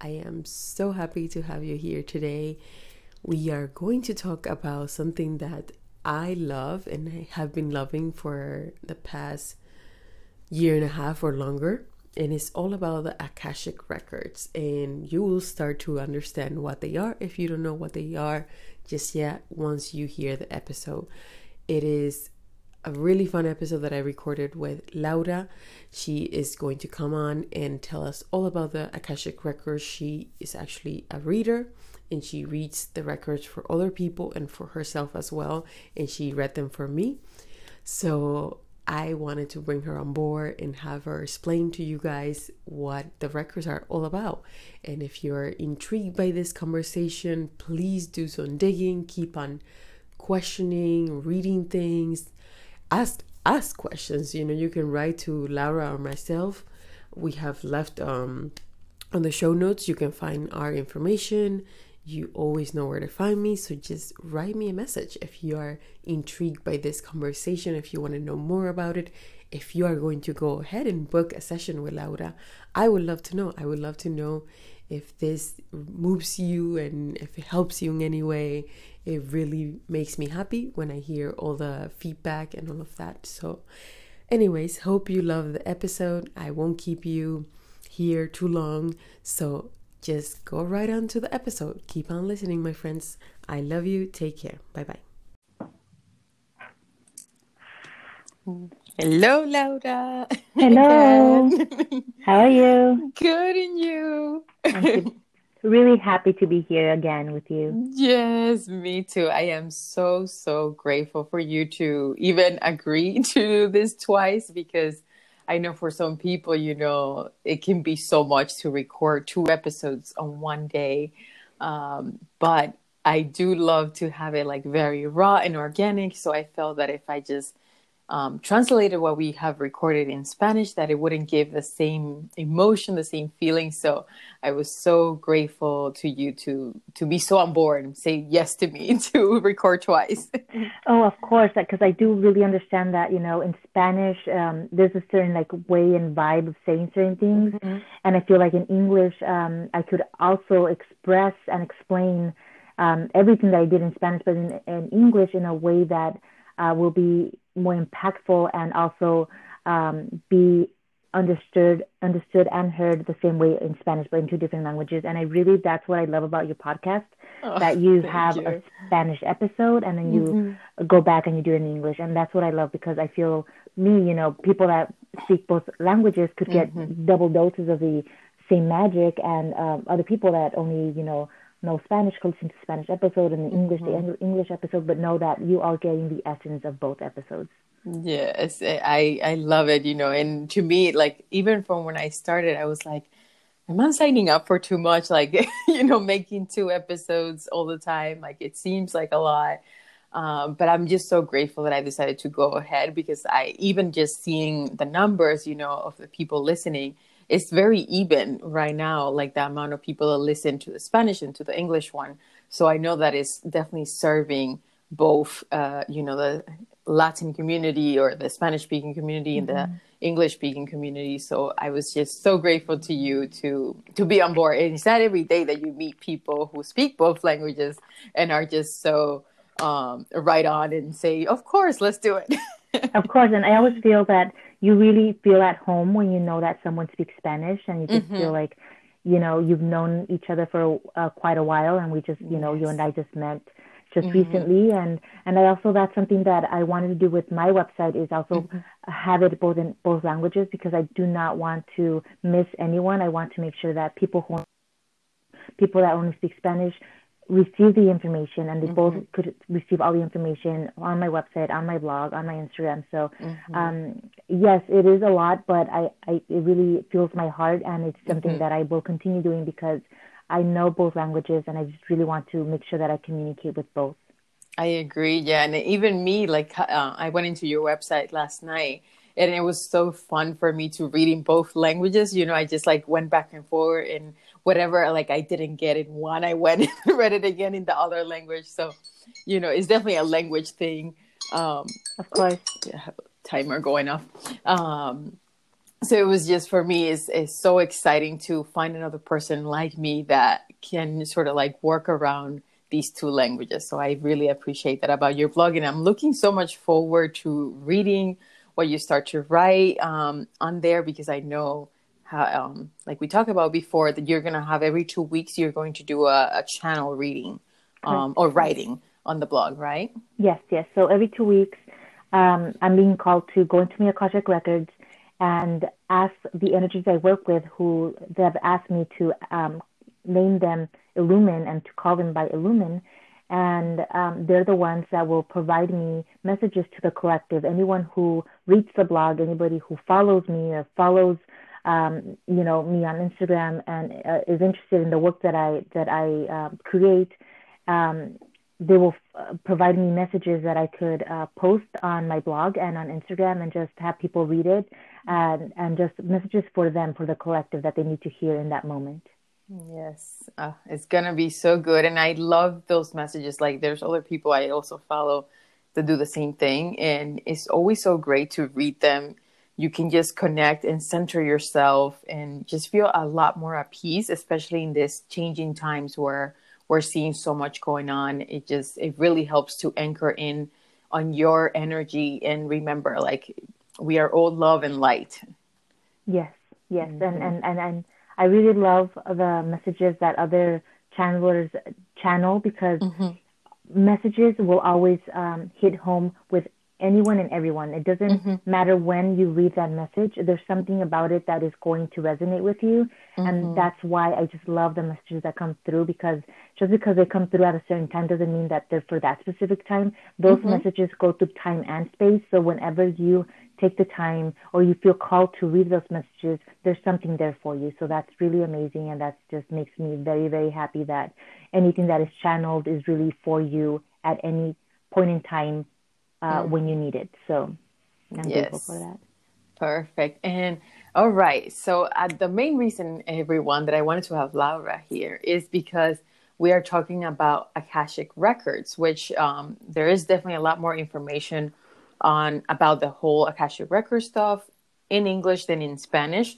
I am so happy to have you here today. We are going to talk about something that I love and I have been loving for the past year and a half or longer. And it's all about the Akashic records. And you will start to understand what they are if you don't know what they are just yet once you hear the episode. It is a really fun episode that I recorded with Laura. She is going to come on and tell us all about the Akashic records. She is actually a reader and she reads the records for other people and for herself as well. And she read them for me. So I wanted to bring her on board and have her explain to you guys what the records are all about. And if you're intrigued by this conversation, please do some digging, keep on questioning, reading things, ask ask questions. You know, you can write to Laura or myself. We have left um, on the show notes. You can find our information. You always know where to find me. So just write me a message if you are intrigued by this conversation. If you want to know more about it. If you are going to go ahead and book a session with Laura, I would love to know. I would love to know if this moves you and if it helps you in any way it really makes me happy when I hear all the feedback and all of that. So, anyways, hope you love the episode. I won't keep you here too long. So, just go right on to the episode. Keep on listening, my friends. I love you. Take care. Bye bye. Hello, Laura. Hello. How are you? Good, and you? Really happy to be here again with you. Yes, me too. I am so, so grateful for you to even agree to this twice because I know for some people, you know, it can be so much to record two episodes on one day. Um, but I do love to have it like very raw and organic. So I felt that if I just um, translated what we have recorded in Spanish, that it wouldn't give the same emotion, the same feeling. So I was so grateful to you to to be so on board and say yes to me to record twice. oh, of course, because I do really understand that you know in Spanish um, there's a certain like way and vibe of saying certain things, mm-hmm. and I feel like in English um, I could also express and explain um, everything that I did in Spanish, but in, in English in a way that uh, will be more impactful and also um, be understood understood and heard the same way in Spanish but in two different languages and I really that's what I love about your podcast oh, that you have you. a Spanish episode and then you mm-hmm. go back and you do it in English and that's what I love because I feel me you know people that speak both languages could get mm-hmm. double doses of the same magic and um, other people that only you know know Spanish listen to Spanish episode and the English mm-hmm. the English episode, but know that you are getting the essence of both episodes. Yes, I I love it. You know, and to me, like even from when I started, I was like, am I signing up for too much? Like you know, making two episodes all the time. Like it seems like a lot. Um, but I'm just so grateful that I decided to go ahead because I even just seeing the numbers, you know, of the people listening, it's very even right now, like the amount of people that listen to the Spanish and to the English one. So I know that it's definitely serving both, uh, you know, the Latin community or the Spanish speaking community mm-hmm. and the mm-hmm. English speaking community. So I was just so grateful to you to to be on board. And it's not every day that you meet people who speak both languages and are just so um, right on and say, "Of course, let's do it." of course, and I always feel that you really feel at home when you know that someone speaks Spanish and you just mm-hmm. feel like, you know, you've known each other for uh, quite a while and we just, you know, you and I just met just mm-hmm. recently and and I also that's something that I wanted to do with my website is also mm-hmm. have it both in both languages because I do not want to miss anyone. I want to make sure that people who people that only speak Spanish receive the information and they mm-hmm. both could receive all the information on my website on my blog on my instagram so mm-hmm. um, yes it is a lot but I, I it really fills my heart and it's something mm-hmm. that i will continue doing because I know both languages and I just really want to make sure that I communicate with both. I agree. Yeah. And even me, like, uh, I went into your website last night and it was so fun for me to read in both languages. You know, I just like went back and forth and whatever, like, I didn't get in one, I went and read it again in the other language. So, you know, it's definitely a language thing. Um, of course. Yeah, timer going off. Um, so it was just for me is is so exciting to find another person like me that can sort of like work around these two languages. So I really appreciate that about your blog, and I'm looking so much forward to reading what you start to write um, on there because I know how, um, like we talked about before, that you're gonna have every two weeks you're going to do a, a channel reading um, or writing on the blog, right? Yes, yes. So every two weeks, um, I'm being called to go into my Akashic records and ask the energies I work with who they have asked me to um, name them Illumine and to call them by Illumine. And um, they're the ones that will provide me messages to the collective. Anyone who reads the blog, anybody who follows me or follows, um, you know, me on Instagram and uh, is interested in the work that I that I uh, create, um, they will uh, provide me messages that I could uh, post on my blog and on Instagram and just have people read it and, and just messages for them, for the collective that they need to hear in that moment. Yes, uh, it's gonna be so good, and I love those messages. Like, there's other people I also follow that do the same thing, and it's always so great to read them. You can just connect and center yourself, and just feel a lot more at peace, especially in this changing times where we're seeing so much going on it just it really helps to anchor in on your energy and remember like we are all love and light yes yes mm-hmm. and, and and and i really love the messages that other channelers channel because mm-hmm. messages will always um, hit home with anyone and everyone. It doesn't mm-hmm. matter when you read that message. There's something about it that is going to resonate with you. Mm-hmm. And that's why I just love the messages that come through because just because they come through at a certain time doesn't mean that they're for that specific time. Those mm-hmm. messages go through time and space. So whenever you take the time or you feel called to read those messages, there's something there for you. So that's really amazing. And that just makes me very, very happy that anything that is channeled is really for you at any point in time uh, mm. when you need it. So I'm yes. grateful for that. Perfect. And all right. So uh, the main reason, everyone, that I wanted to have Laura here is because we are talking about Akashic records, which um, there is definitely a lot more information on about the whole Akashic record stuff in English than in Spanish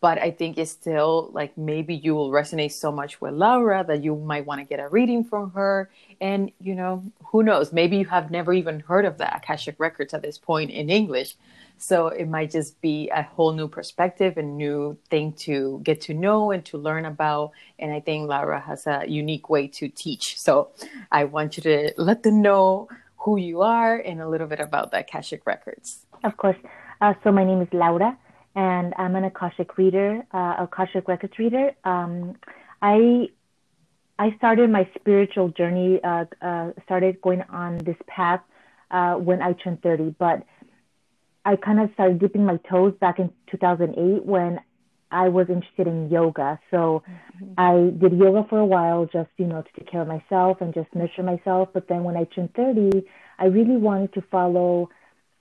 but I think it's still like maybe you will resonate so much with Laura that you might want to get a reading from her. And, you know, who knows? Maybe you have never even heard of the Akashic Records at this point in English. So it might just be a whole new perspective and new thing to get to know and to learn about. And I think Laura has a unique way to teach. So I want you to let them know who you are and a little bit about the Akashic Records. Of course. Uh, so my name is Laura and I'm an Akashic reader, uh, Akashic Records reader. Um, I I started my spiritual journey, uh, uh, started going on this path uh, when I turned 30, but I kind of started dipping my toes back in 2008 when I was interested in yoga. So mm-hmm. I did yoga for a while, just you know, to take care of myself and just nurture myself. But then when I turned 30, I really wanted to follow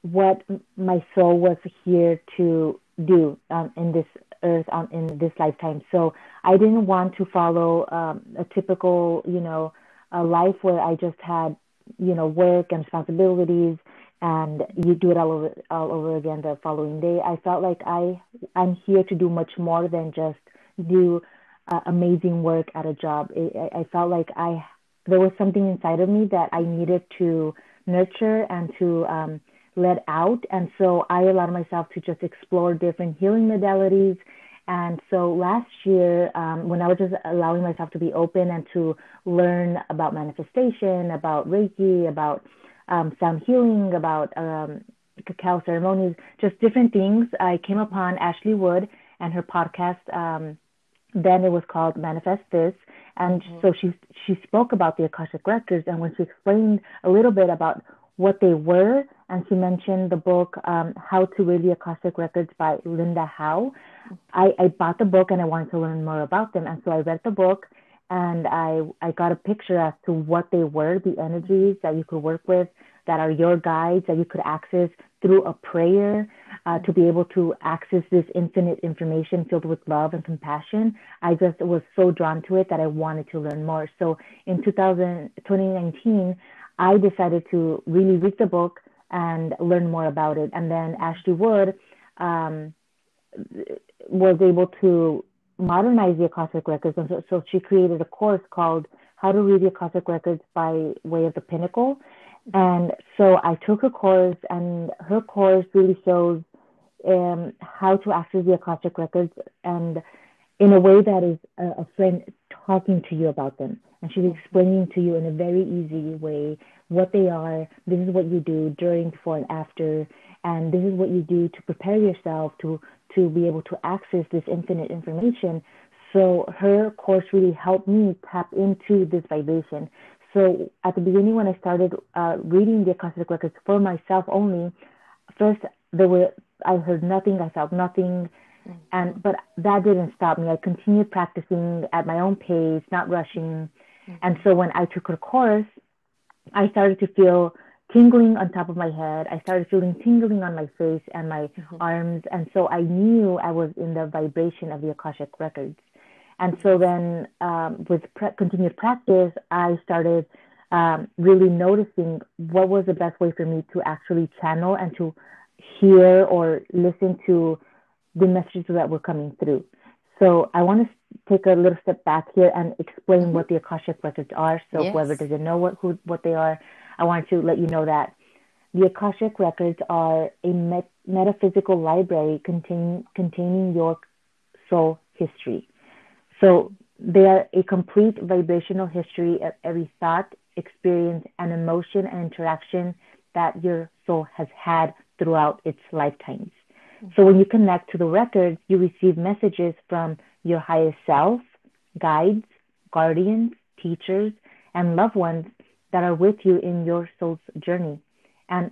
what my soul was here to do um, in this earth um, in this lifetime. So I didn't want to follow um, a typical, you know, a life where I just had, you know, work and responsibilities, and you do it all over all over again the following day. I felt like I I'm here to do much more than just do uh, amazing work at a job. I, I felt like I there was something inside of me that I needed to nurture and to um, let out. And so I allowed myself to just explore different healing modalities. And so last year, um, when I was just allowing myself to be open and to learn about manifestation, about Reiki, about um, sound healing, about um, cacao ceremonies, just different things, I came upon Ashley Wood and her podcast. Um, then it was called Manifest This. And mm-hmm. so she she spoke about the Akashic Records, and when she explained a little bit about what they were, and she mentioned the book um, How to Read the Akashic Records by Linda Howe. I, I bought the book and I wanted to learn more about them, and so I read the book. and I I got a picture as to what they were, the energies that you could work with, that are your guides that you could access through a prayer uh, to be able to access this infinite information filled with love and compassion. I just was so drawn to it that I wanted to learn more. So in 2000, 2019, I decided to really read the book and learn more about it. And then Ashley Wood um, was able to modernize the Akashic Records. And so, so she created a course called How to Read the Akashic Records by Way of the Pinnacle. And so I took her course, and her course really shows um, how to access the Akashic Records and in a way that is a, a friend talking to you about them. And she's explaining to you in a very easy way what they are. This is what you do during, before, and after. And this is what you do to prepare yourself to to be able to access this infinite information. So her course really helped me tap into this vibration. So at the beginning, when I started uh, reading the Akashic records for myself only, first there were I heard nothing, I felt nothing, mm-hmm. and but that didn't stop me. I continued practicing at my own pace, not rushing. Mm-hmm. And so when I took her course, I started to feel tingling on top of my head. I started feeling tingling on my face and my mm-hmm. arms. And so I knew I was in the vibration of the Akashic records. And so then um, with pre- continued practice, I started um, really noticing what was the best way for me to actually channel and to hear or listen to the messages that were coming through. So I want to take a little step back here and explain mm-hmm. what the Akashic records are. So yes. whoever doesn't know what who, what they are, I want to let you know that the Akashic records are a met- metaphysical library contain, containing your soul history. So they are a complete vibrational history of every thought, experience, and emotion and interaction that your soul has had throughout its lifetimes. So when you connect to the records, you receive messages from your higher self, guides, guardians, teachers, and loved ones that are with you in your soul's journey. And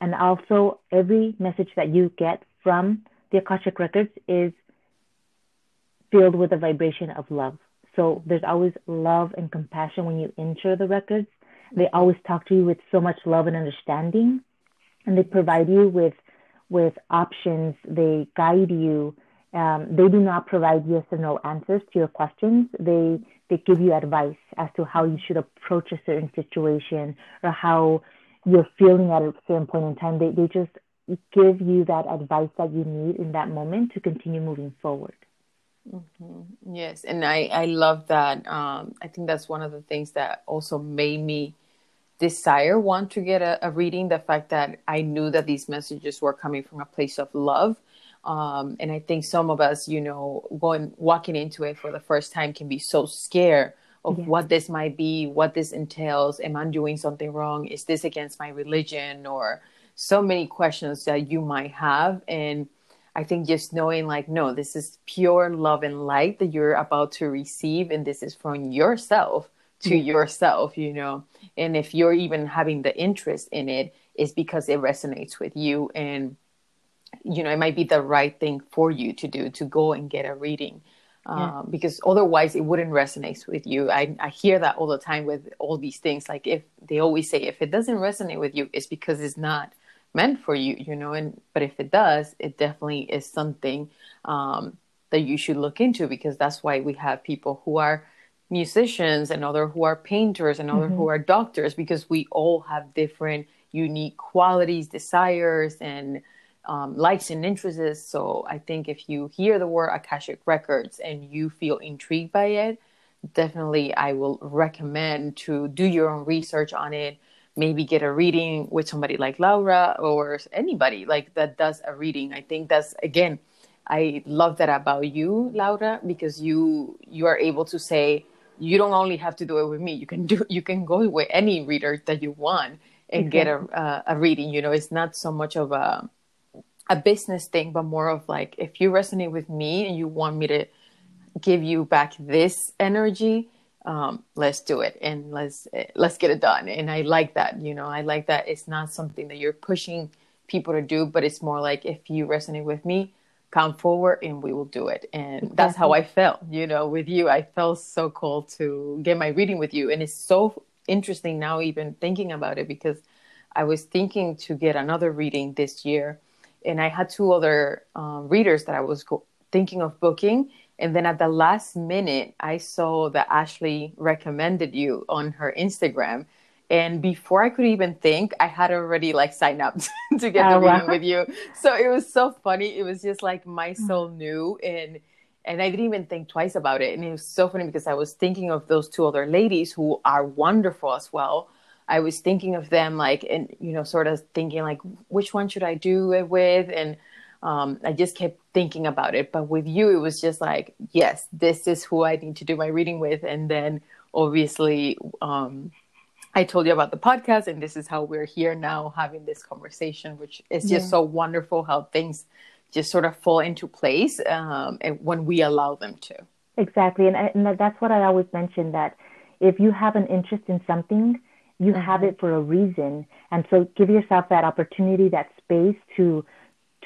and also every message that you get from the Akashic records is filled with a vibration of love. So there's always love and compassion when you enter the records. They always talk to you with so much love and understanding and they provide you with with options. They guide you. Um, they do not provide yes or no answers to your questions. They they give you advice as to how you should approach a certain situation or how you're feeling at a certain point in time. They they just give you that advice that you need in that moment to continue moving forward. Mm-hmm. Yes, and I I love that. Um, I think that's one of the things that also made me desire want to get a, a, reading the fact that i knew that these messages were coming from a place of love um, and i think some of us you know going walking into it for the first time can be so scared of yeah. what this might be what this entails. Am i doing something wrong? Is this against my religion? Or so many questions that you might have. And i think just knowing like no this is pure love and light that you're about to receive. And this is from yourself to yeah. yourself you know. And if you're even having the interest in it is because it resonates with you. And you know it might be the right thing for you to do to go and get a reading yeah. um, because otherwise it wouldn't resonate with you I, I hear that all the time with all these things like if they always say if it doesn't resonate with you it's because it's not meant for you you know and but if it does it definitely is something um, that you should look into because that's why we have people who are musicians and other who are painters and other mm-hmm. who are doctors because we all have different unique qualities desires and um, likes and interests. So i think if you hear the word akashic records and you feel intrigued by it definitely i will recommend to do your own research on it. Maybe get a reading with somebody like laura or anybody like that does a reading. I think that's again i love that about you laura because you you are able to say you don't only have to do it with me. You can do you can go with any reader that you want and okay. get a, uh, a reading. You know it's not so much of a a business thing but more of like if you resonate with me and you want me to give you back this energy um, let's do it and let's let's get it done and i like that you know i like that it's not something that you're pushing people to do but it's more like if you resonate with me come forward and we will do it. And that's how I felt, you know, with you. I felt so cool to get my reading with you. And it's so interesting now, even thinking about it, because I was thinking to get another reading this year. And I had two other um, readers that I was go- thinking of booking. And then at the last minute, I saw that Ashley recommended you on her Instagram and before I could even think, I had already like signed up to get oh, the reading wow. with you. So it was so funny. It was just like my mm. soul knew, and and I didn't even think twice about it. And it was so funny because I was thinking of those two other ladies who are wonderful as well. I was thinking of them like, and you know, sort of thinking like, which one should I do it with? And um, I just kept thinking about it. But with you, it was just like, yes, this is who I need to do my reading with. And then obviously, um, I told you about the podcast, and this is how we're here now having this conversation, which is just yeah. so wonderful how things just sort of fall into place um, and when we allow them to. Exactly, and, and that's what I always mention that if you have an interest in something, you mm-hmm. have it for a reason, and so give yourself that opportunity, that space to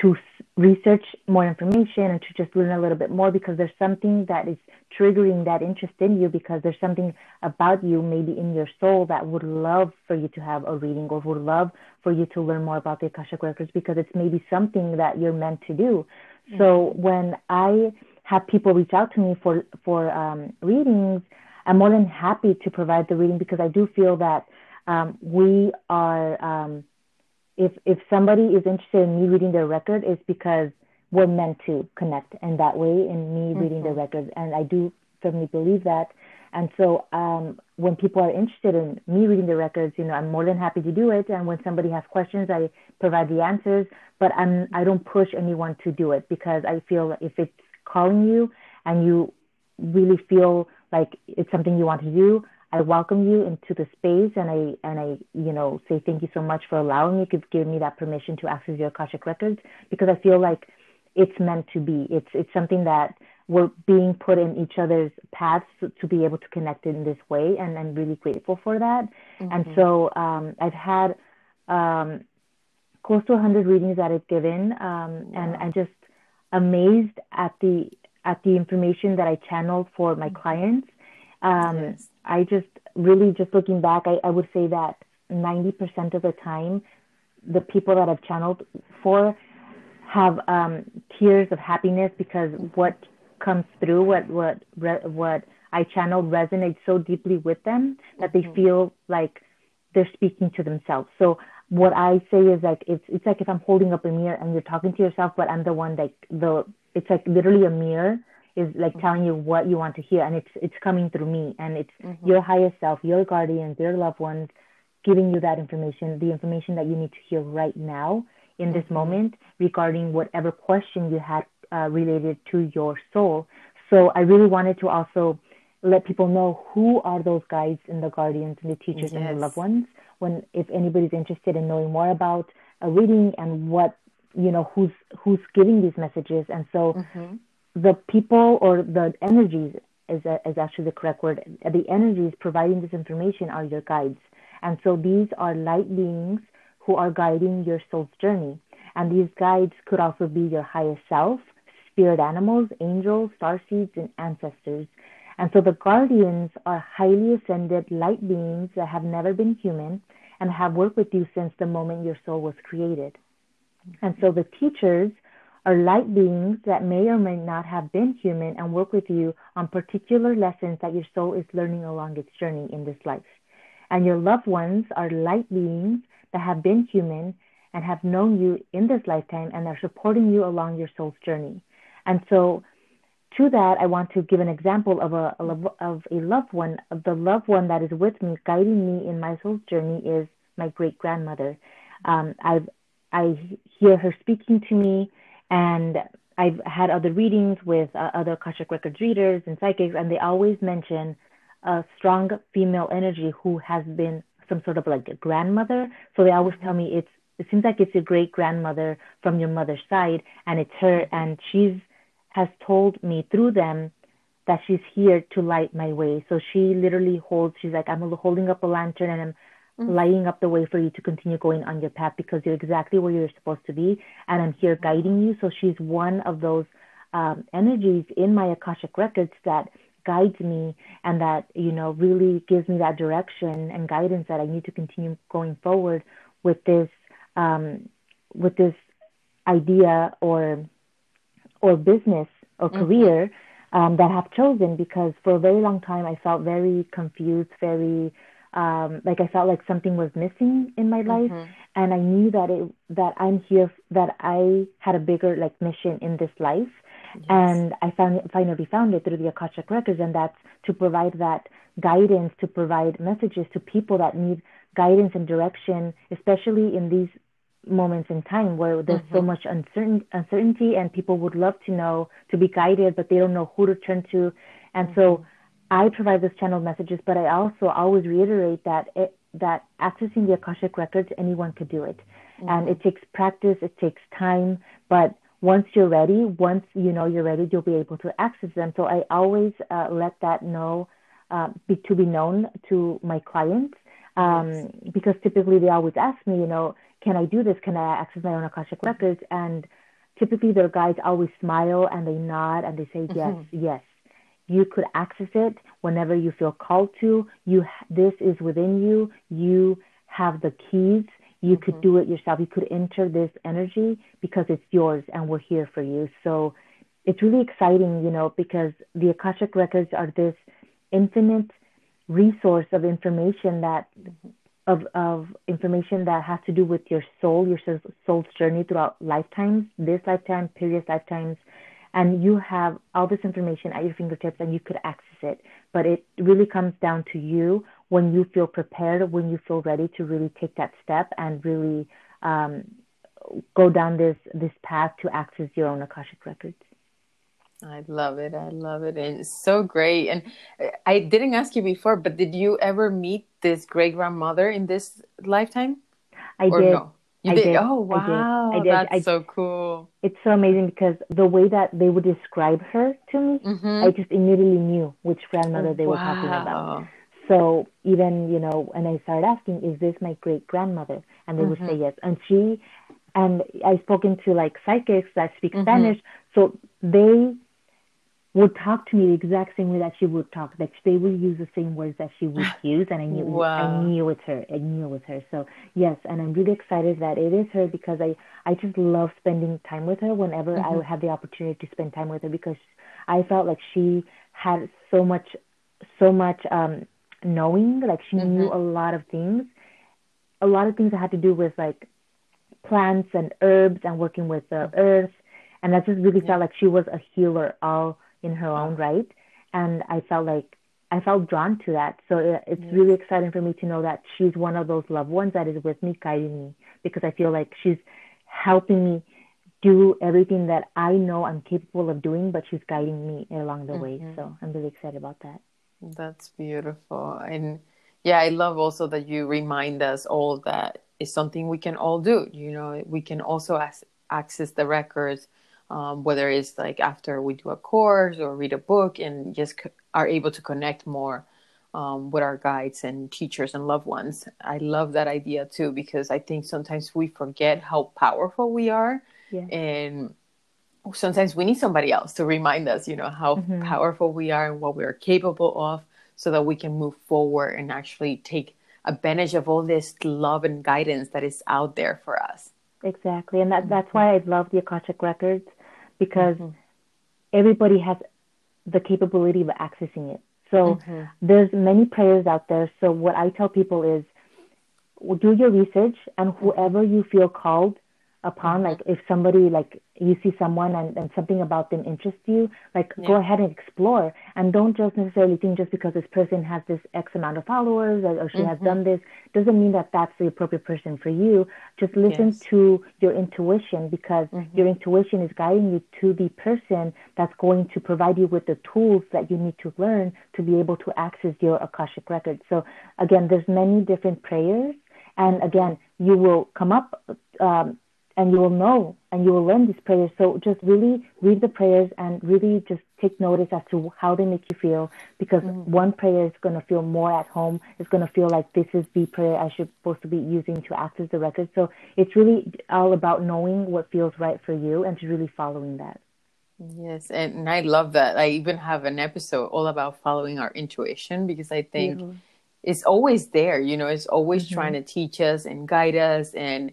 to research more information and to just learn a little bit more because there's something that is triggering that interest in you because there's something about you maybe in your soul that would love for you to have a reading or would love for you to learn more about the Akashic records because it's maybe something that you're meant to do. Mm-hmm. So when I have people reach out to me for for um, readings, I'm more than happy to provide the reading because I do feel that um, we are um, if if somebody is interested in me reading their record, it's because we're meant to connect in that way in me mm-hmm. reading their records, and I do firmly believe that. And so um, when people are interested in me reading the records, you know, I'm more than happy to do it. And when somebody has questions, I provide the answers. But I'm I don't push anyone to do it because I feel if it's calling you and you really feel like it's something you want to do, I welcome you into the space and I and I you know say thank you so much for allowing me to give me that permission to access your Akashic records because I feel like it's meant to be. It's it's something that we're being put in each other's paths to be able to connect in this way and I'm really grateful for that. Mm-hmm. And so um, I've had um, close to 100 readings that I've given um, and I'm just amazed at the at the information that I channeled for my mm-hmm. clients. Um, yes. I just really just looking back, I, I would say that 90% of the time, the people that I've channeled for have um, tears of happiness because what comes through, what what what I channeled resonates so deeply with them that they mm-hmm. feel like they're speaking to themselves. So what I say is like it's it's like if I'm holding up a mirror and you're talking to yourself, but I'm the one like the it's like literally a mirror is like mm-hmm. telling you what you want to hear and it's it's coming through me and it's mm-hmm. your highest self your guardians your loved ones giving you that information the information that you need to hear right now in this mm-hmm. moment regarding whatever question you had uh, related to your soul so i really wanted to also let people know who are those guides and the guardians and the teachers yes. and the loved ones when if anybody's interested in knowing more about a reading and what you know who's who's giving these messages and so mm-hmm the people or the energies is, is actually the correct word. The energies providing this information are your guides. And so these are light beings who are guiding your soul's journey. And these guides could also be your highest self, spirit animals, angels, star seeds, and ancestors. And so the guardians are highly ascended light beings that have never been human and have worked with you since the moment your soul was created. And so the teachers are light beings that may or may not have been human and work with you on particular lessons that your soul is learning along its journey in this life. And your loved ones are light beings that have been human and have known you in this lifetime and are supporting you along your soul's journey. And so, to that, I want to give an example of a, of a loved one. Of The loved one that is with me, guiding me in my soul's journey, is my great grandmother. Um, I I hear her speaking to me and I've had other readings with uh, other Akashic Records readers and psychics, and they always mention a strong female energy who has been some sort of like a grandmother. So they always tell me it's it seems like it's your great grandmother from your mother's side, and it's her, and she's has told me through them that she's here to light my way. So she literally holds. She's like I'm holding up a lantern, and I'm mm-hmm. lighting up the way for you to continue going on your path because you're exactly where you're supposed to be. And I'm here guiding you. So she's one of those um, energies in my Akashic records that guides me and that, you know, really gives me that direction and guidance that I need to continue going forward with this, um, with this idea or, or business or mm-hmm. career um, that I have chosen because for a very long time I felt very confused, very um, like I felt like something was missing in my life, mm-hmm. and I knew that it that I'm here that I had a bigger like mission in this life, yes. and I found finally found it through the Akashic records, and that's to provide that guidance, to provide messages to people that need guidance and direction, especially in these moments in time where there's mm-hmm. so much uncertain, uncertainty and people would love to know to be guided but they don't know who to turn to and mm-hmm. so i provide those channeled messages but i also always reiterate that it, that accessing the akashic records anyone could do it mm-hmm. and it takes practice it takes time but once you're ready once you know you're ready you'll be able to access them so i always uh, let that know uh, be, to be known to my clients um, because typically they always ask me you know can I do this? Can I access my own Akashic records? And typically their guides always smile and they nod and they say, yes, mm-hmm. yes. You could access it whenever you feel called to. You, this is within you. You have the keys. You mm-hmm. could do it yourself. You could enter this energy because it's yours and we're here for you. So it's really exciting, you know, because the Akashic records are this infinite resource of information that mm-hmm of, of information that has to do with your soul, your soul's journey throughout lifetimes, this lifetime, previous lifetimes, and you have all this information at your fingertips and you could access it. But it really comes down to you when you feel prepared, when you feel ready to really take that step and really um, go down this this path to access your own akashic records. I love it. I love it. And it's so great. And I didn't ask you before, but did you ever meet this great grandmother in this lifetime? I or did. No? You I did? did. Oh wow! I did. I did. That's I, so cool. It's so amazing because the way that they would describe her to me, mm-hmm. I just immediately knew which grandmother they wow. were talking about. So even you know, and I started asking, "Is this my great grandmother?" And they mm-hmm. would say mm-hmm. yes. And she, and I spoken to like psychics that speak mm-hmm. Spanish, so they would talk to me the exact same way that she would talk. That they would use the same words that she would use, and I knew wow. I knew it's her. I knew it was her. So yes, and I'm really excited that it is her because I I just love spending time with her whenever mm-hmm. I have the opportunity to spend time with her because I felt like she had so much so much um knowing. Like she mm-hmm. knew a lot of things, a lot of things that had to do with like plants and herbs and working with the earth. And I just really yeah. felt like she was a healer all in her own right. And I felt like I felt drawn to that. So it, it's yes. really exciting for me to know that she's one of those loved ones that is with me, guiding me, because I feel like she's helping me do everything that I know I'm capable of doing, but she's guiding me along the mm-hmm. way. So I'm really excited about that. That's beautiful. And yeah, I love also that you remind us all that it's something we can all do. You know, we can also access the records um, whether it's like after we do a course or read a book and just co- are able to connect more um, with our guides and teachers and loved ones. I love that idea too because I think sometimes we forget how powerful we are, yeah. and sometimes we need somebody else to remind us, you know, how mm-hmm. powerful we are and what we are capable of, so that we can move forward and actually take advantage of all this love and guidance that is out there for us. Exactly, and that that's why I love the Akashic records because mm-hmm. everybody has the capability of accessing it. So mm-hmm. there's many prayers out there. So what I tell people is do your research and whoever you feel called upon, mm-hmm. like if somebody like you see someone and, and something about them interests you, like yeah. go ahead and explore and don't just necessarily think just because this person has this X amount of followers or, or she mm-hmm. has done this doesn't mean that that's the appropriate person for you. Just listen yes. to your intuition because mm-hmm. your intuition is guiding you to the person that's going to provide you with the tools that you need to learn to be able to access your Akashic records. So again, there's many different prayers and again, you will come up um, and you will know and you will learn these prayers. So just really read the prayers and really just take notice as to how they make you feel because mm-hmm. one prayer is going to feel more at home. It's going to feel like this is the prayer I should supposed to be using to access the record. So it's really all about knowing what feels right for you and to really following that. Yes, and I love that. I even have an episode all about following our intuition because I think mm-hmm. it's always there. You know, it's always mm-hmm. trying to teach us and guide us and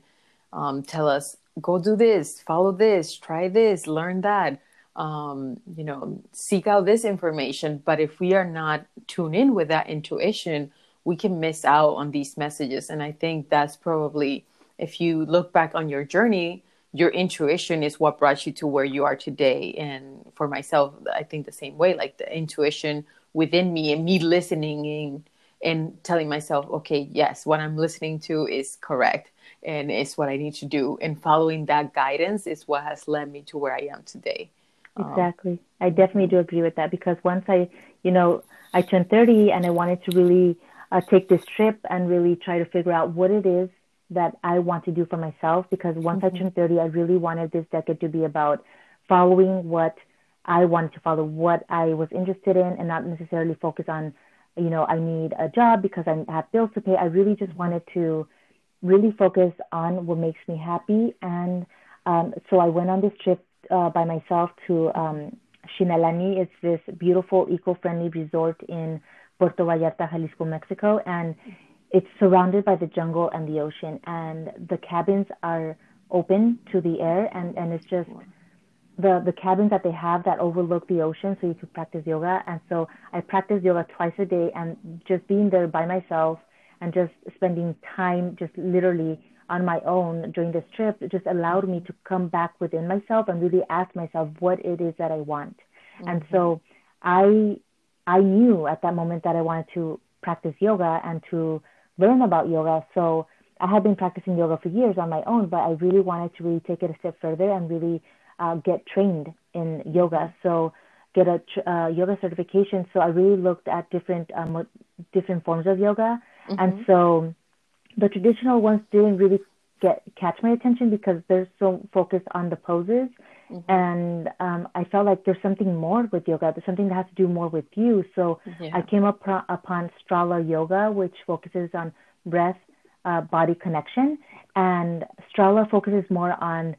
um, tell us go do this, follow this, try this, learn that. Um, you know, seek out this information. But if we are not tuned in with that intuition, we can miss out on these messages. And I think that's probably, if you look back on your journey, your intuition is what brought you to where you are today. And for myself, I think the same way, like the intuition within me and me listening and, and telling myself, okay, yes, what I'm listening to is correct and it's what I need to do. And following that guidance is what has led me to where I am today. Um, exactly. Um, I definitely do agree with that because once I, you know, I turned 30 and I wanted to really uh, take this trip and really try to figure out what it is that I want to do for myself because once mm-hmm. I turned 30, I really wanted this decade to be about following what I wanted to follow, what I was interested in, and not necessarily focus on, you know, I need a job because I have bills to pay. I really just wanted to really focus on what makes me happy. And um, so I went on this trip uh, by myself to um, Xinalani. It's this beautiful eco-friendly resort in Puerto Vallarta, Jalisco, Mexico, and it's surrounded by the jungle and the ocean. And the cabins are open to the air, and and it's just the the cabins that they have that overlook the ocean, so you can practice yoga. And so I practice yoga twice a day, and just being there by myself and just spending time just literally on my own during this trip just allowed me to come back within myself and really ask myself what it is that I want. Mm-hmm. And so I I knew at that moment that I wanted to practice yoga and to learn about yoga. So I had been practicing yoga for years on my own, but I really wanted to really take it a step further and really uh, get trained in yoga. So get a uh, yoga certification. So I really looked at different um, different forms of yoga Mm-hmm. And so the traditional ones didn't really get catch my attention because they're so focused on the poses. Mm-hmm. And um, I felt like there's something more with yoga. There's something that has to do more with you. So yeah. I came up upon Strala Yoga, which focuses on breath, uh, body connection, and Strala focuses more on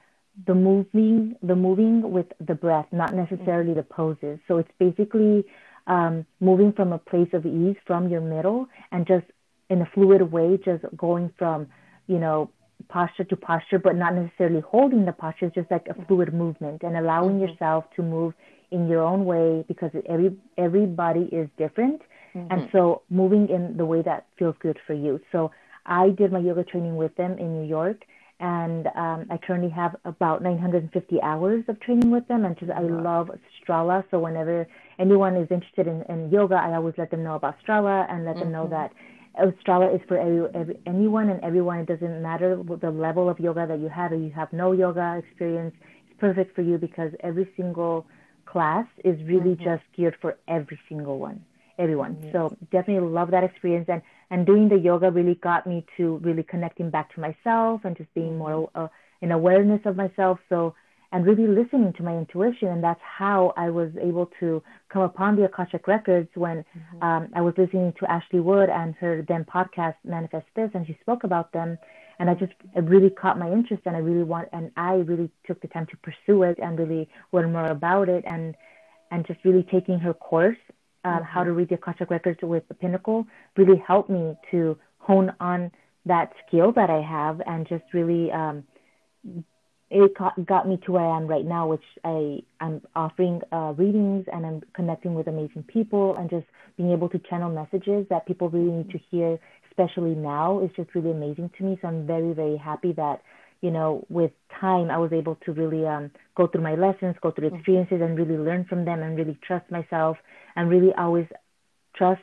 the moving, the moving with the breath, not necessarily the poses. So it's basically um, moving from a place of ease from your middle and just in a fluid way, just going from, you know, posture to posture, but not necessarily holding the posture. It's just like a fluid movement and allowing mm-hmm. yourself to move in your own way because every everybody is different, mm-hmm. and so moving in the way that feels good for you. So I did my yoga training with them in New York, and um, I currently have about 950 hours of training with them. And just I love Strala. So whenever anyone is interested in, in yoga, I always let them know about Strala and let mm-hmm. them know mm-hmm. that Strala is for every, every, anyone and everyone. It doesn't matter the level of yoga that you have or you have no yoga experience. It's perfect for you because every single class is really mm-hmm. just geared for every single one, everyone. Yes. So definitely love that experience. And, and doing the yoga really got me to really connecting back to myself and just being more mm-hmm. uh, in awareness of myself. So and really listening to my intuition. And that's how I was able to come upon the Akashic Records when mm-hmm. um, I was listening to Ashley Wood and her then podcast, Manifest This, and she spoke about them. And I just, it really caught my interest and I really want, and I really took the time to pursue it and really learn more about it and, and just really taking her course, uh, mm-hmm. how to read the Akashic Records with the Pinnacle really helped me to hone on that skill that I have and just really um, it got me to where I am right now, which I I'm offering uh, readings and I'm connecting with amazing people and just being able to channel messages that people really need to hear, especially now, is just really amazing to me. So I'm very very happy that you know with time I was able to really um, go through my lessons, go through mm-hmm. experiences, and really learn from them and really trust myself and really always trust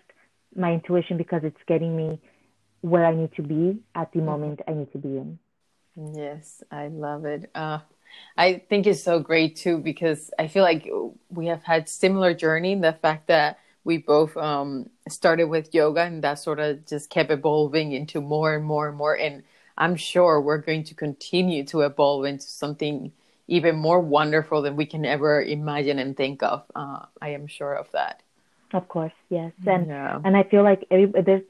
my intuition because it's getting me where I need to be at the mm-hmm. moment I need to be in. Yes, I love it. Uh, I think it's so great too because I feel like we have had similar journey. The fact that we both um, started with yoga and that sort of just kept evolving into more and more and more. And I'm sure we're going to continue to evolve into something even more wonderful than we can ever imagine and think of. Uh, I am sure of that. Of course, yes, and yeah. and I feel like every, there's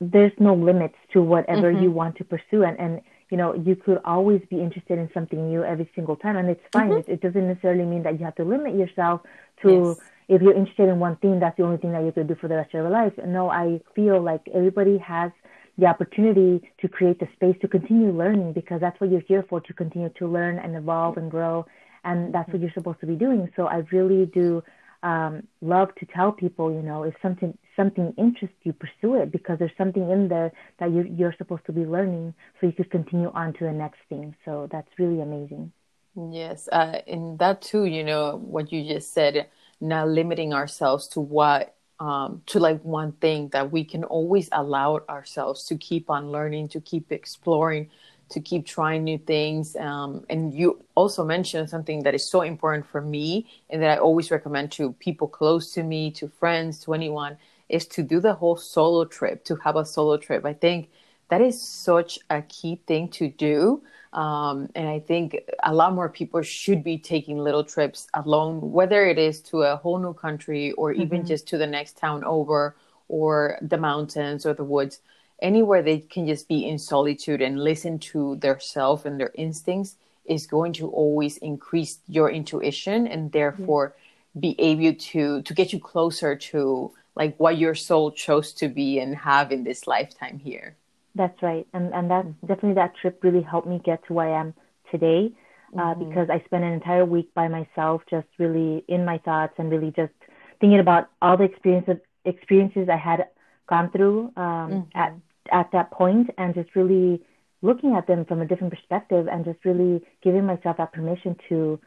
there's no limits to whatever mm-hmm. you want to pursue, and and you know you could always be interested in something new every single time, and it's fine. Mm-hmm. It, it, doesn't necessarily mean that you have to limit yourself to. Yes. If you're interested in one thing, that's the only thing that you could do for the rest of your life. No, I feel like everybody has the opportunity to create the space to continue learning because that's what you're here for to continue to learn and evolve and grow and that's what you're supposed to be doing so i really do um, love to tell people you know if something something interests you pursue it because there's something in there that you're, you're supposed to be learning so you could continue on to the next thing. So that's really amazing. Yes uh, and that too you know what you just said not limiting ourselves to what um, to like one thing that we can always allow ourselves to keep on learning, to keep exploring, to keep trying new things. Um, and you also mentioned something that is so important for me and that I always recommend to people close to me, to friends, to anyone, is to do the whole solo trip, to have a solo trip. I think that is such a key thing to do um, and I think a lot more people should be taking little trips alone, whether it is to a whole new country or mm-hmm. even just to the next town over or the mountains or the woods, anywhere they can just be in solitude and listen to their self and their instincts is going to always increase your intuition and therefore yeah. be able to to get you closer to like what your soul chose to be and have in this lifetime here. That's right, and and that definitely that trip really helped me get to where I am today, uh, mm-hmm. because I spent an entire week by myself, just really in my thoughts and really just thinking about all the experiences experiences I had gone through um, mm-hmm. at at that point, and just really looking at them from a different perspective, and just really giving myself that permission to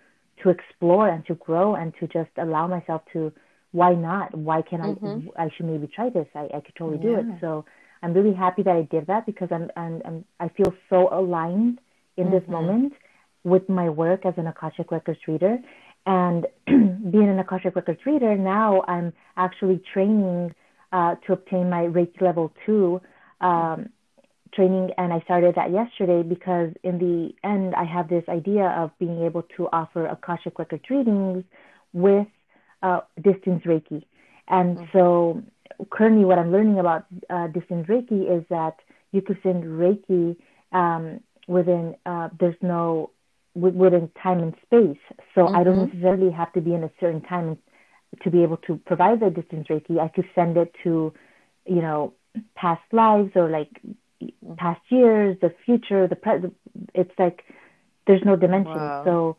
to explore and to grow and to just allow myself to why not why can mm-hmm. I I should maybe try this I I could totally yeah. do it so I'm really happy that I did that because I'm, I'm, I'm I feel so aligned in mm-hmm. this moment with my work as an Akashic Records reader. And being an Akashic Records reader, now I'm actually training uh, to obtain my Reiki level two um, training. And I started that yesterday because in the end, I have this idea of being able to offer Akashic Records readings with uh, distance Reiki. And mm-hmm. so currently what I'm learning about uh, distance Reiki is that you could send Reiki um, within uh, there's no within time and space. So mm-hmm. I don't mm-hmm. necessarily have to be in a certain time to be able to provide the distance Reiki. I could send it to, you know, past lives or like past years, the future, the present. It's like there's no dimension. Wow. So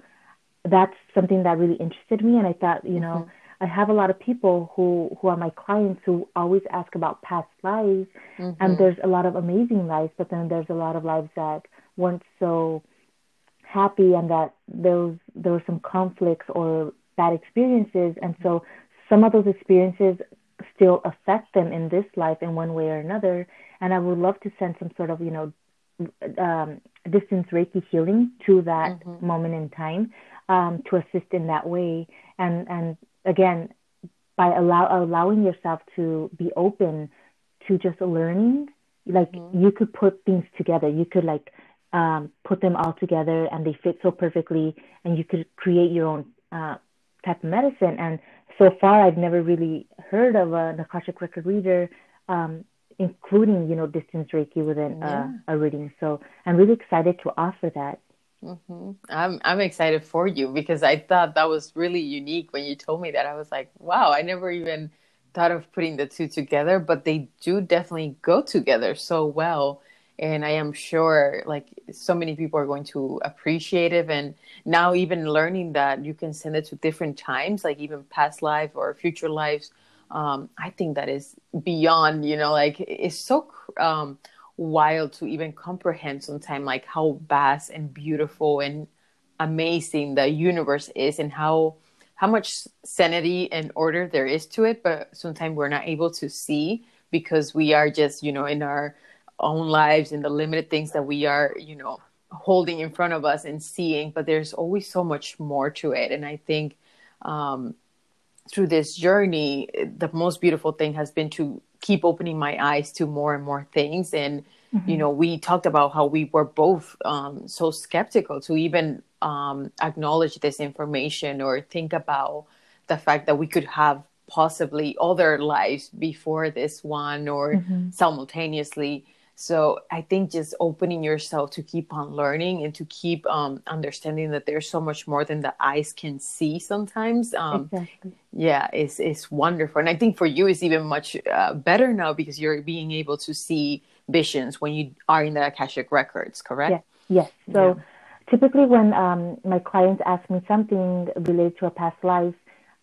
that's something that really interested me, and I thought, you know. Mm-hmm I have a lot of people who who are my clients who always ask about past lives, mm-hmm. and there's a lot of amazing lives, but then there's a lot of lives that weren't so happy, and that there was there were some conflicts or bad experiences, and so some of those experiences still affect them in this life in one way or another. And I would love to send some sort of you know um, distance Reiki healing to that mm-hmm. moment in time um, to assist in that way and and again, by allow, allowing yourself to be open to just learning, like mm-hmm. you could put things together. You could like um, put them all together and they fit so perfectly, and you could create your own uh, type of medicine. And so far, I've never really heard of a Akashic record reader, um, including you know distance Reiki within yeah. a, a reading. So I'm really excited to offer that. Mm-hmm. I'm I'm excited for you because I thought that was really unique when you told me that. I was like, wow, I never even thought of putting the two together, but they do definitely go together so well. And I am sure like so many people are going to appreciate it. And now even learning that you can send it to different times, like even past life or future lives, um, I think that is beyond, you know, like it's so um, wild to even comprehend sometimes like how vast and beautiful and amazing the universe is and how how much sanity and order there is to it but sometimes we're not able to see because we are just you know in our own lives and the limited things that we are you know holding in front of us and seeing but there's always so much more to it and i think um, through this journey the most beautiful thing has been to keep opening my eyes to more and more things and mm-hmm. you know we talked about how we were both um, so skeptical to even um, acknowledge this information or think about the fact that we could have possibly other lives before this one or mm-hmm. simultaneously so i think just opening yourself to keep on learning and to keep um, understanding that there's so much more than the eyes can see sometimes um, exactly. yeah it's, it's wonderful and i think for you it's even much uh, better now because you're being able to see visions when you are in the akashic records correct yes yes so yeah. typically when um, my clients ask me something related to a past life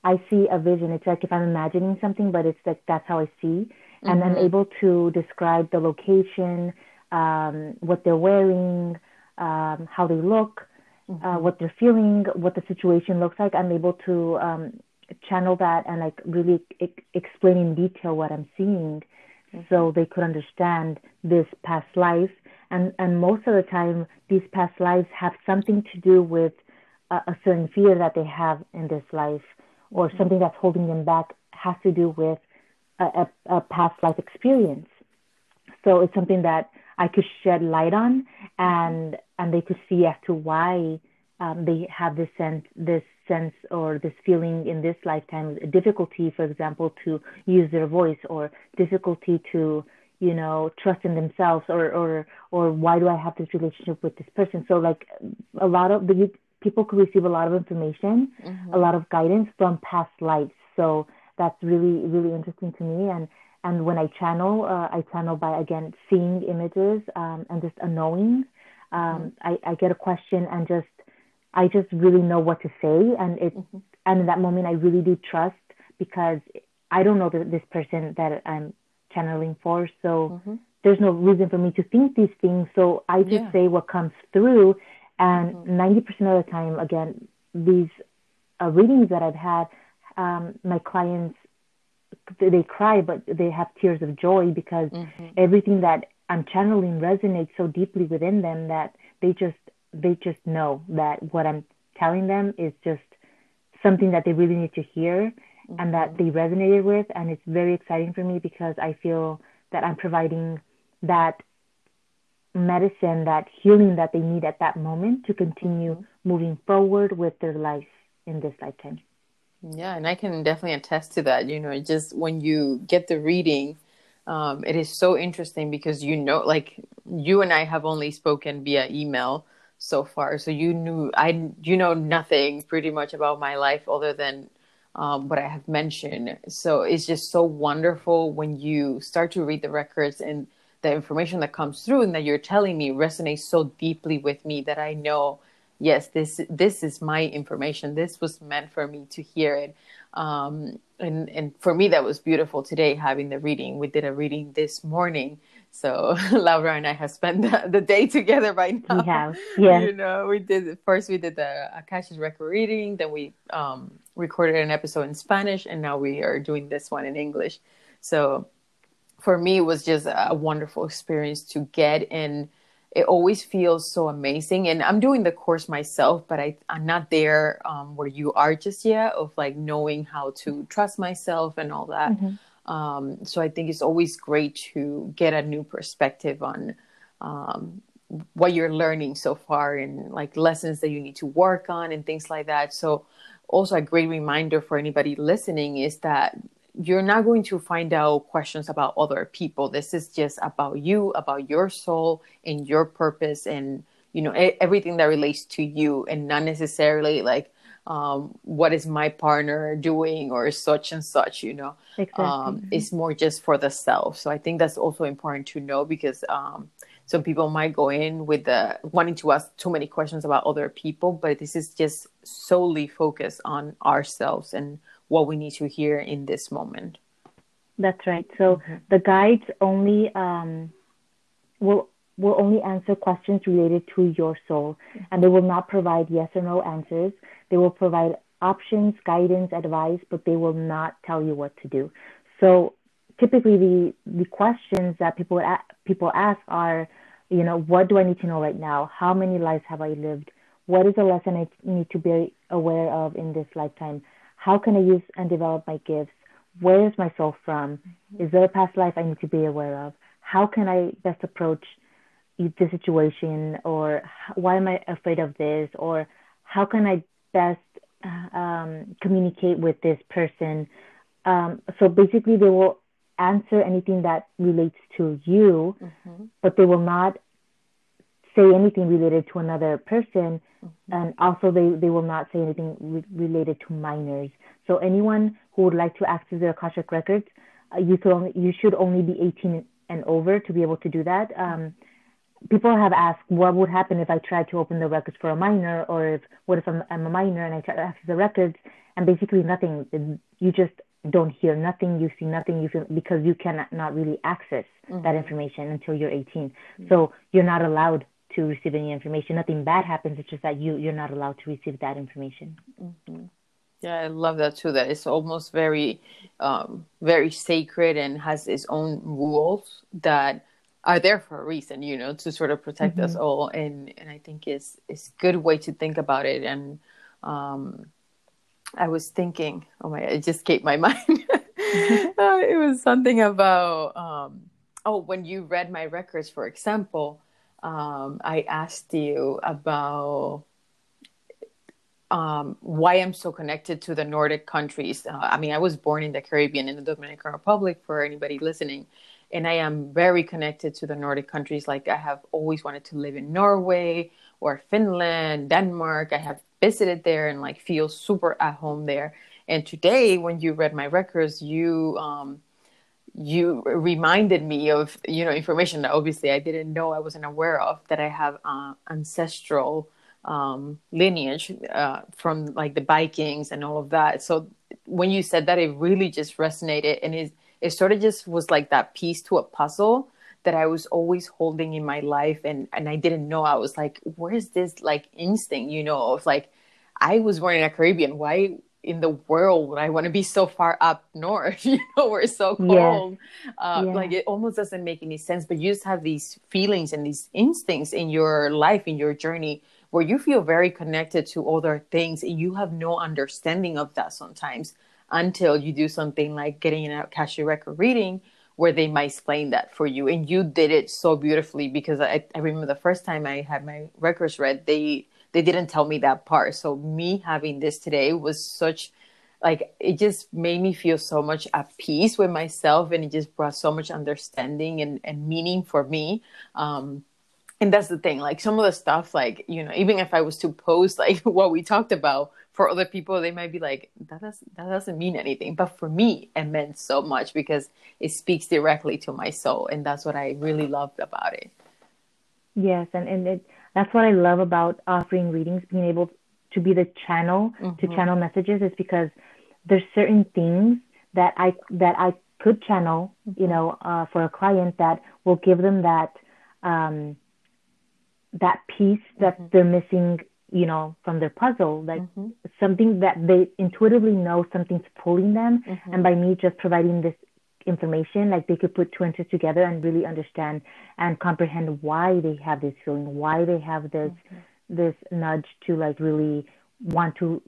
I see a vision. It's like if I'm imagining something, but it's like that's how I see. And mm-hmm. I'm able to describe the location, um, what they're wearing, um, how they look, uh, mm-hmm. uh, what they're feeling, what the situation looks like. I'm able to um, channel that and like really e- explain in detail what I'm seeing mm-hmm. so they could understand this past life. And, and most of the time, these past lives have something to do with a, a certain fear that they have in this life or mm-hmm. something that's holding them back has to do with a, a, a past life experience. So it's something that I could shed light on, and and they could see as to why um, they have this sense, this sense or this feeling in this lifetime, difficulty, for example, to use their voice, or difficulty to you know trust in themselves, or or or why do I have this relationship with this person? So like a lot of the people could receive a lot of information, mm-hmm. a lot of guidance from past lives. So that's really, really interesting to me. And and when I channel, uh, I channel by again seeing images um, and just a knowing. Um, mm-hmm. I, I get a question and just I just really know what to say, and it mm-hmm. and in that moment I really do trust because I don't know the, this person that I'm channeling for, so mm-hmm. there's no reason for me to think these things. So I just yeah. say what comes through, and mm-hmm. 90% of the time, again, these uh, readings that I've had, um, my clients, they cry, but they have tears of joy because mm-hmm. everything that I'm channeling resonates so deeply within them that they just they just know that what I'm telling them is just something that they really need to hear mm-hmm. and that mm-hmm. they resonated with and it's very exciting for me because I feel that I'm providing that medicine, that healing that they need at that moment to continue mm-hmm. moving forward with their life in this lifetime. Yeah, and I can definitely attest to that. You know, just when you get the reading, um, it is so interesting because you know, like you and I have only spoken via email so far, so you knew I you know nothing pretty much about my life other than um, what I have mentioned. So it's just so wonderful when you start to read the records and the information that comes through and that you're telling me resonates so deeply with me that I know, yes, this this is my information. This was meant for me to hear it. Um, and and for me that was beautiful today having the reading. We did a reading this morning. So Laura and I have spent the, the day together right now. We have, yeah. You know, we did first we did the Akashic record reading, then we um, recorded an episode in Spanish, and now we are doing this one in English. So for me it was just a wonderful experience to get and it always feels so amazing. And i'm doing the course myself but I, i'm not there um, where you are just yet of like knowing how to trust myself and all that. Mm-hmm. um, so i think it's always great to get a new perspective on um, what you're learning so far and like lessons that you need to work on and things like that. So also a great reminder for anybody listening is that you're not going to find out questions about other people. This is just about you, about your soul and your purpose and you know everything that relates to you and not necessarily like um, what is my partner doing or such and such you know exactly. um, it's more just for the self so i think that's also important to know because um, some people might go in with the wanting to ask too many questions about other people but this is just solely focused on ourselves and what we need to hear in this moment. That's right. So mm-hmm. the guides only um, will will only answer questions related to your soul, mm-hmm. and they will not provide yes or no answers. They will provide options, guidance, advice, but they will not tell you what to do. So typically, the the questions that people people ask are, you know, what do I need to know right now? How many lives have I lived? What is a lesson I need to be aware of in this lifetime? How can I use and develop my gifts? Where is my soul from? Is there a past life I need to be aware of? How can I best approach the situation? Or why am I afraid of this? Or how can I best um, communicate with this person? Um, so basically, they will answer anything that relates to you, mm-hmm. but they will not say anything related to another person. Mm-hmm. And also, they, they will not say anything re- related to minors. So, anyone who would like to access the Akashic records, uh, you, could only, you should only be 18 and over to be able to do that. Um, people have asked what would happen if I tried to open the records for a minor, or if what if I'm, I'm a minor and I try to access the records, and basically nothing. You just don't hear nothing, you see nothing, you feel because you cannot not really access mm-hmm. that information until you're 18. Mm-hmm. So you're not allowed to receive any information. Nothing bad happens. It's just that you you're not allowed to receive that information. Mm-hmm. Yeah, I love that too. That it's almost very, um, very sacred and has its own rules that are there for a reason. You know, to sort of protect us mm-hmm. all. And and I think it's it's good way to think about it. And um, I was thinking, oh my, it just escaped my mind. uh, it was something about, um, oh, when you read my records, for example, um, I asked you about um, why I'm so connected to the Nordic countries. Uh, I mean, I was born in the Caribbean, in the Dominican Republic, for anybody listening. And I am very connected to the Nordic countries. Like, I have always wanted to live in Norway or Finland, Denmark. I have visited there and like feel super at home there. And today, when you read my records, you um, you reminded me of you know information that obviously I didn't know I wasn't aware of that I have uh, ancestral um, lineage uh, from like the Vikings and all of that. So when you said that, it really just resonated and it it sort of just was like that piece to a puzzle that I was always holding in my life and and I didn't know I was like where is this like instinct you know of like I was born in a Caribbean why in the world I want to be so far up north you know where it's so cold yeah. Uh, yeah. like it almost doesn't make any sense but you just have these feelings and these instincts in your life in your journey where you feel very connected to other things and you have no understanding of that sometimes until you do something like getting an Akashic record reading where they might explain that for you. And you did it so beautifully because I, I remember the first time I had my records read, they they didn't tell me that part. So me having this today was such like it just made me feel so much at peace with myself and it just brought so much understanding and, and meaning for me. Um, and that's the thing, like some of the stuff, like, you know, even if I was to post like what we talked about, for other people they might be like that doesn't that doesn't mean anything but for me it meant so much because it speaks directly to my soul and that's what i really loved about it yes and and it, that's what i love about offering readings being able to be the channel mm-hmm. to channel messages is because there's certain things that i that i could channel you mm-hmm. know uh, for a client that will give them that um that piece that mm-hmm. they're missing you know, from their puzzle, like mm-hmm. something that they intuitively know something's pulling them. Mm-hmm. And by me just providing this information, like they could put two and two together and really understand and comprehend why they have this feeling, why they have this mm-hmm. this nudge to like really want to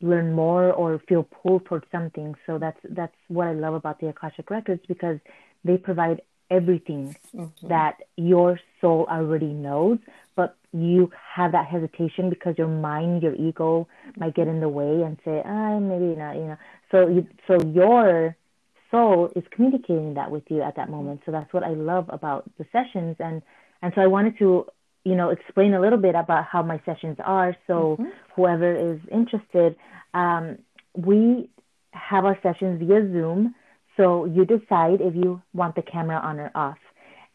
learn more or feel pulled towards something. So that's that's what I love about the Akashic records because they provide everything mm-hmm. that your soul already knows, but you have that hesitation because your mind, your ego might get in the way and say, ah, maybe not, you know. So you, so your soul is communicating that with you at that moment. So that's what I love about the sessions, and and so I wanted to, you know, explain a little bit about how my sessions are. So mm-hmm. whoever is interested, um, we have our sessions via Zoom. So you decide if you want the camera on or off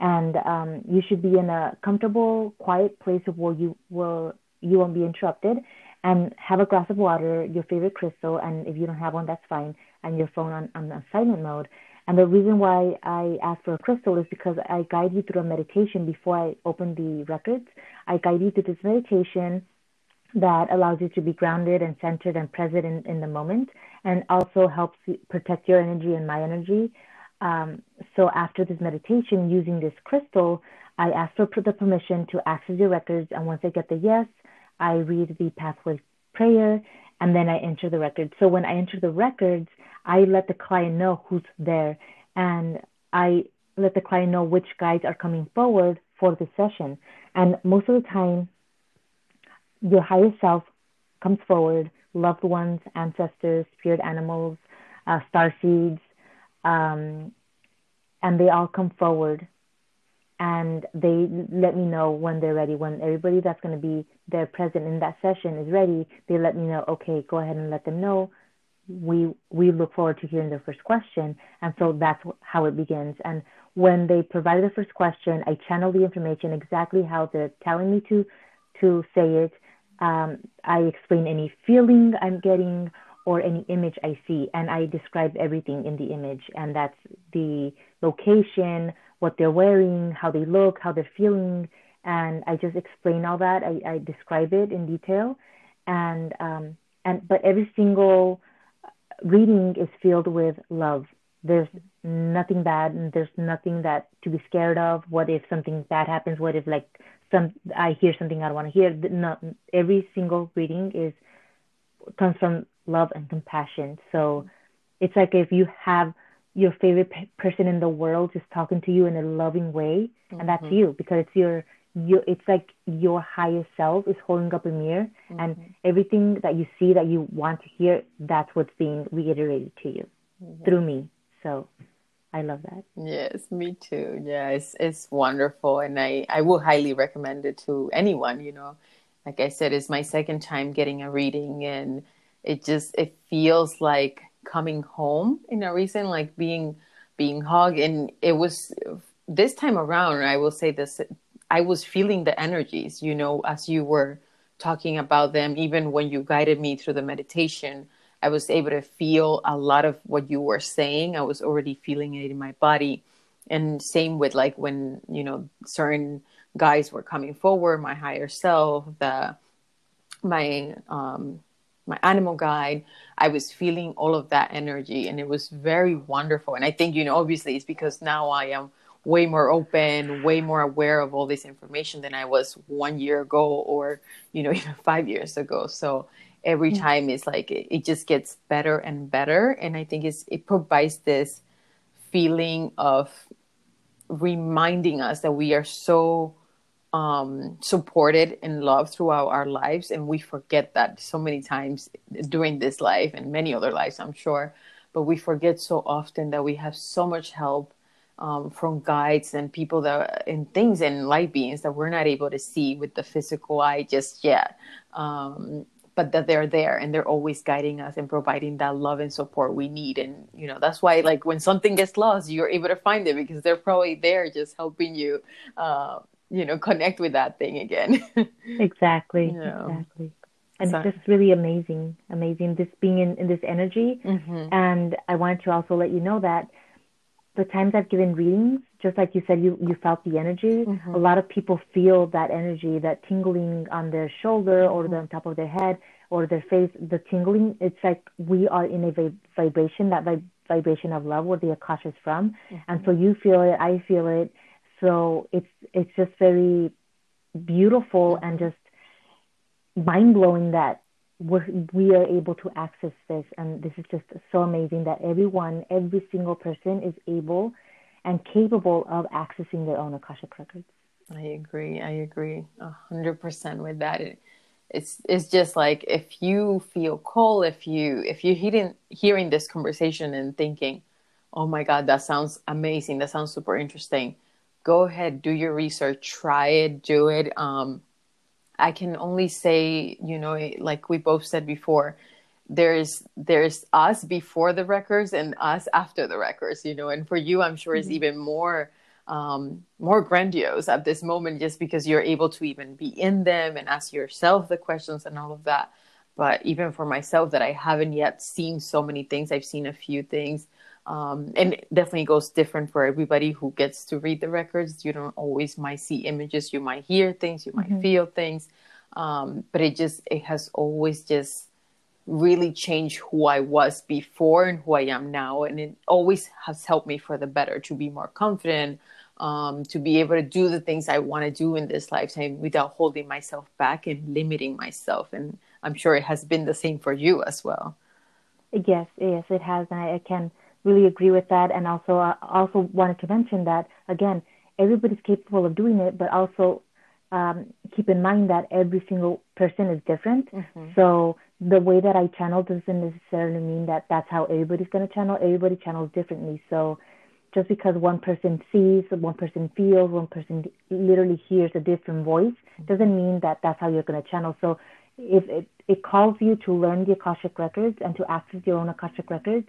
and um, you should be in a comfortable, quiet place where you will you won't be interrupted, and have a glass of water, your favorite crystal, and if you don't have one, that's fine, and your phone on, on silent mode. And the reason why I ask for a crystal is because I guide you through a meditation before I open the records. I guide you through this meditation that allows you to be grounded and centered and present in, in the moment and also helps protect your energy and my energy um, so after this meditation, using this crystal, I ask for the permission to access your records. And once I get the yes, I read the pathway prayer and then I enter the records. So when I enter the records, I let the client know who's there and I let the client know which guides are coming forward for the session. And most of the time, your higher self comes forward, loved ones, ancestors, spirit animals, uh, star seeds, um, and they all come forward and they let me know when they're ready. When everybody that's going to be there present in that session is ready, they let me know, okay, go ahead and let them know. We we look forward to hearing their first question, and so that's how it begins. And when they provide the first question, I channel the information exactly how they're telling me to to say it. Um, I explain any feeling I'm getting or any image I see, and I describe everything in the image, and that's the location, what they're wearing, how they look, how they're feeling, and I just explain all that. I, I describe it in detail, and um, and but every single reading is filled with love. There's nothing bad, and there's nothing that to be scared of. What if something bad happens? What if like some I hear something I don't want to hear? Not every single reading is comes from love and compassion. So it's like if you have your favorite pe- person in the world just talking to you in a loving way mm-hmm. and that's mm-hmm. you because it's your you it's like your higher self is holding up a mirror mm-hmm. and everything that you see that you want to hear that's what's being reiterated to you mm-hmm. through me so i love that yes me too yeah it's it's wonderful and i i will highly recommend it to anyone you know like i said it's my second time getting a reading and it just it feels like coming home in a reason, like being being hugged. And it was this time around, I will say this, I was feeling the energies, you know, as you were talking about them, even when you guided me through the meditation. I was able to feel a lot of what you were saying. I was already feeling it in my body. And same with like when, you know, certain guys were coming forward, my higher self, the my um my animal guide i was feeling all of that energy and it was very wonderful. And i think you know obviously it's because now i am way more open way more aware of all this information than i was one year ago or you know even five years ago. So every time it's like it, it just gets better and better. And i think it's it provides this feeling of reminding us that we are so um, supported and loved throughout our lives. And we forget that so many times during this life and many other lives, I'm sure. But we forget so often that we have so much help um, from guides and people that and things and light beings that we're not able to see with the physical eye just yet. Um, but that they're there and they're always guiding us and providing that love and support we need. And you know that's why like when something gets lost, you're able to find it because they're probably there just helping you. Uh, you know connect with that thing again exactly exactly and so. it's just really amazing amazing this being in, in this energy mm-hmm. and i wanted to also let you know that the times i've given readings just like you said you you felt the energy mm-hmm. a lot of people feel that energy that tingling on their shoulder or mm-hmm. the on top of their head or their face the tingling it's like we are in a vib- vibration that vib- vibration of love where the akasha is from and mm-hmm. so you feel it i feel it so it's it's just very beautiful and just mind blowing that we're, we are able to access this. And this is just so amazing that everyone, every single person is able and capable of accessing their own Akashic records. I agree. I agree hundred percent with that. It, it's it's just like if you feel cold, if you if you're hearing hearing this conversation and thinking, oh my god, that sounds amazing. That sounds super interesting go ahead, do your research, try it, do it. Um, I can only say, you know, like we both said before, there's there's us before the records and us after the records, you know. And for you, I'm sure mm-hmm. it's even more um, more grandiose at this moment, just because you're able to even be in them and ask yourself the questions and all of that. But even for myself, that I haven't yet seen so many things, I've seen a few things um, and it definitely goes different for everybody who gets to read the records. You don't always might see images. You might hear things. You might mm-hmm. feel things. Um, but it just it has always just really changed who i was before and who i am now. And it always has helped me for the better to be more confident um, to be able to do the things i want to do in this lifetime without holding myself back and limiting myself. And i'm sure it has been the same for you as well. Yes yes it has. And i, I can really agree with that. And also, I also wanted to mention that again, everybody's capable of doing it, but also um, keep in mind that every single person is different. Mm-hmm. So the way that I channel doesn't necessarily mean that that's how everybody's going to channel. Everybody channels differently. So just because one person sees, one person feels, one person literally hears a different voice, doesn't mean that that's how you're going to channel. So if it, it calls you to learn the Akashic records and to access your own Akashic records,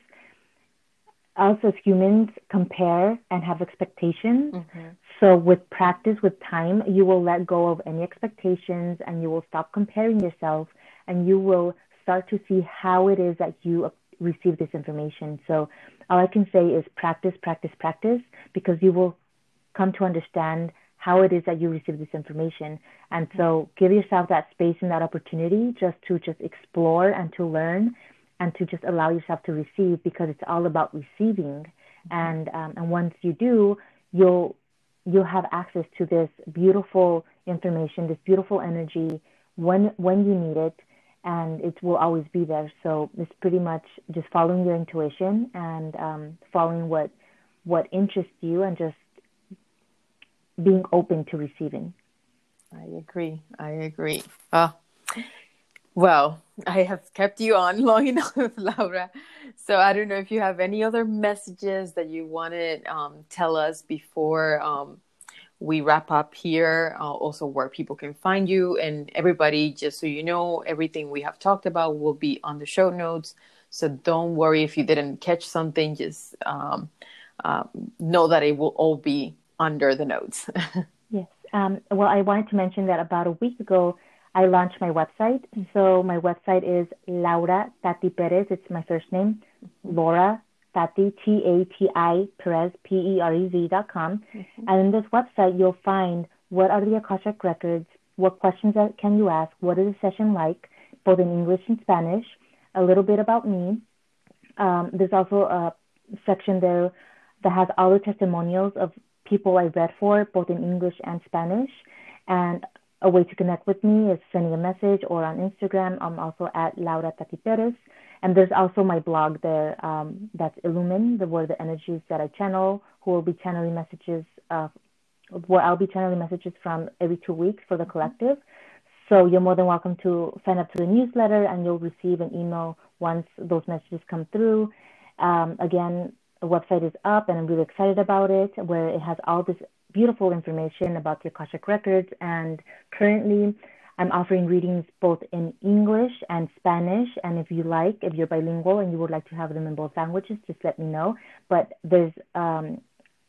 us as humans compare and have expectations. Mm-hmm. So with practice, with time, you will let go of any expectations and you will stop comparing yourself and you will start to see how it is that you receive this information. So all I can say is practice, practice, practice, because you will come to understand how it is that you receive this information. And so give yourself that space and that opportunity just to just explore and to learn and to just allow yourself to receive because it's all about receiving. And um, and once you do, you'll you'll have access to this beautiful information, this beautiful energy when when you need it and it will always be there. So it's pretty much just following your intuition and um, following what what interests you, and just being open to receiving. I agree. I agree. Oh, well, I have kept you on long enough, Laura. So I don't know if you have any other messages that you want to um, tell us before um, we wrap up here uh, also where people can find you. And everybody just so you know everything we have talked about will be on the show notes. So don't worry if you didn't catch something. Just um, uh, know that it will all be under the notes. Yes. Um, well i wanted to mention that about a week ago i launched my website so my website is laura tati perez it's my first name laura Tati, T-A-T-I, Perez, P-E-R-E-Z dot com. Mm-hmm. And in this website, you'll find what are the Akashic records, what questions can you ask, what is the session like, both in English and Spanish, a little bit about me. Um, there's also a section there that has all the testimonials of people I read for, both in English and Spanish. And a way to connect with me is sending a message or on Instagram. I'm also at Laura Tati Perez. And there's also my blog there um, that's Illumine, the where the energies that I channel, who will be channeling messages, uh, where I'll be channeling messages from every two weeks for the collective. So you're more than welcome to sign up to the newsletter, and you'll receive an email once those messages come through. Um, again, the website is up, and I'm really excited about it, where it has all this beautiful information about the Akashic records. And currently, I'm offering readings both in English and Spanish. And if you like, if you're bilingual and you would like to have them in both languages, just let me know. But there's um,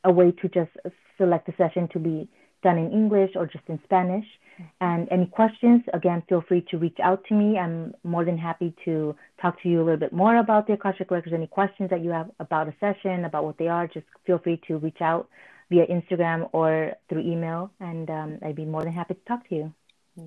a way to just select the session to be done in English or just in Spanish. And any questions, again, feel free to reach out to me. I'm more than happy to talk to you a little bit more about the Akashic Records. Any questions that you have about a session, about what they are, just feel free to reach out via Instagram or through email. And um, I'd be more than happy to talk to you.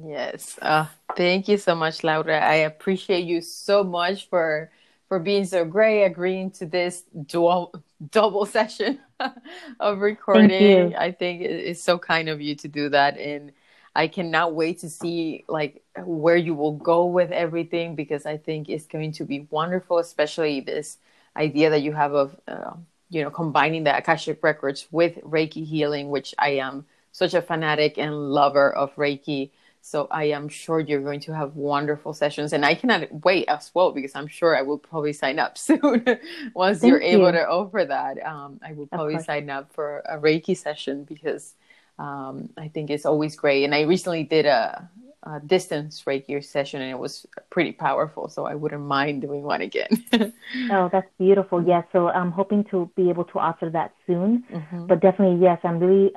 Yes. Uh, thank you so much, Laura. I appreciate you so much for for being so great, agreeing to this dual double session of recording. I think it's so kind of you to do that, and I cannot wait to see like where you will go with everything because I think it's going to be wonderful, especially this idea that you have of uh, you know combining the Akashic records with Reiki healing, which I am such a fanatic and lover of Reiki. So I am sure you're going to have wonderful sessions, and I cannot wait as well because I'm sure I will probably sign up soon once Thank you're you. able to offer that. Um, I will probably sign up for a Reiki session because um, I think it's always great. And I recently did a, a, distance Reiki session, and it was pretty powerful. So I wouldn't mind doing one again. oh, that's beautiful. Yes. So I'm hoping to be able to offer that soon. Mm-hmm. But definitely, yes, I'm really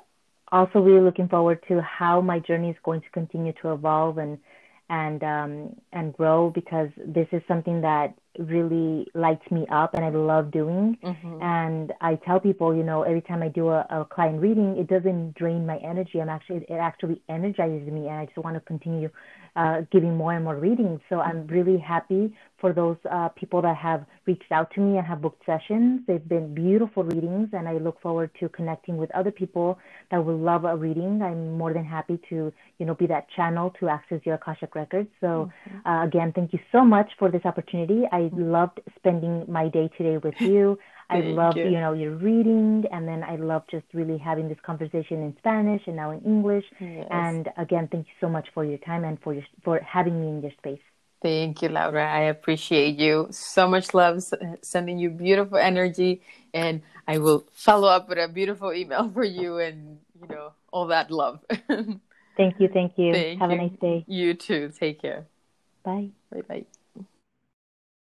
also really looking forward to how my journey is going to continue to evolve and and um, and grow because this is something that really lights me up and I love doing. Mm-hmm. And I tell people, you know, every time I do a, a client reading, it doesn't drain my energy. I'm actually it actually energizes me, and I just want to continue uh, giving more and more readings. So I'm really happy for those uh, people that have reached out to me and have booked sessions. They've been beautiful readings, and I look forward to connecting with other people that will love a reading. I'm more than happy to, you know, be that channel to access your Akashic records. So mm-hmm. uh, again, thank you so much for this opportunity. I loved spending my day today with you. I love you. you. know your reading, and then I love just really having this conversation in Spanish and now in English. Yes. And again, thank you so much for your time and for your for having me in your space. Thank you, Laura. I appreciate you. So much love, sending you beautiful energy, and I will follow up with a beautiful email for you, and you know all that love. thank you, thank you. Thank Have you. a nice day. You too. Take care. Bye. Bye. Bye.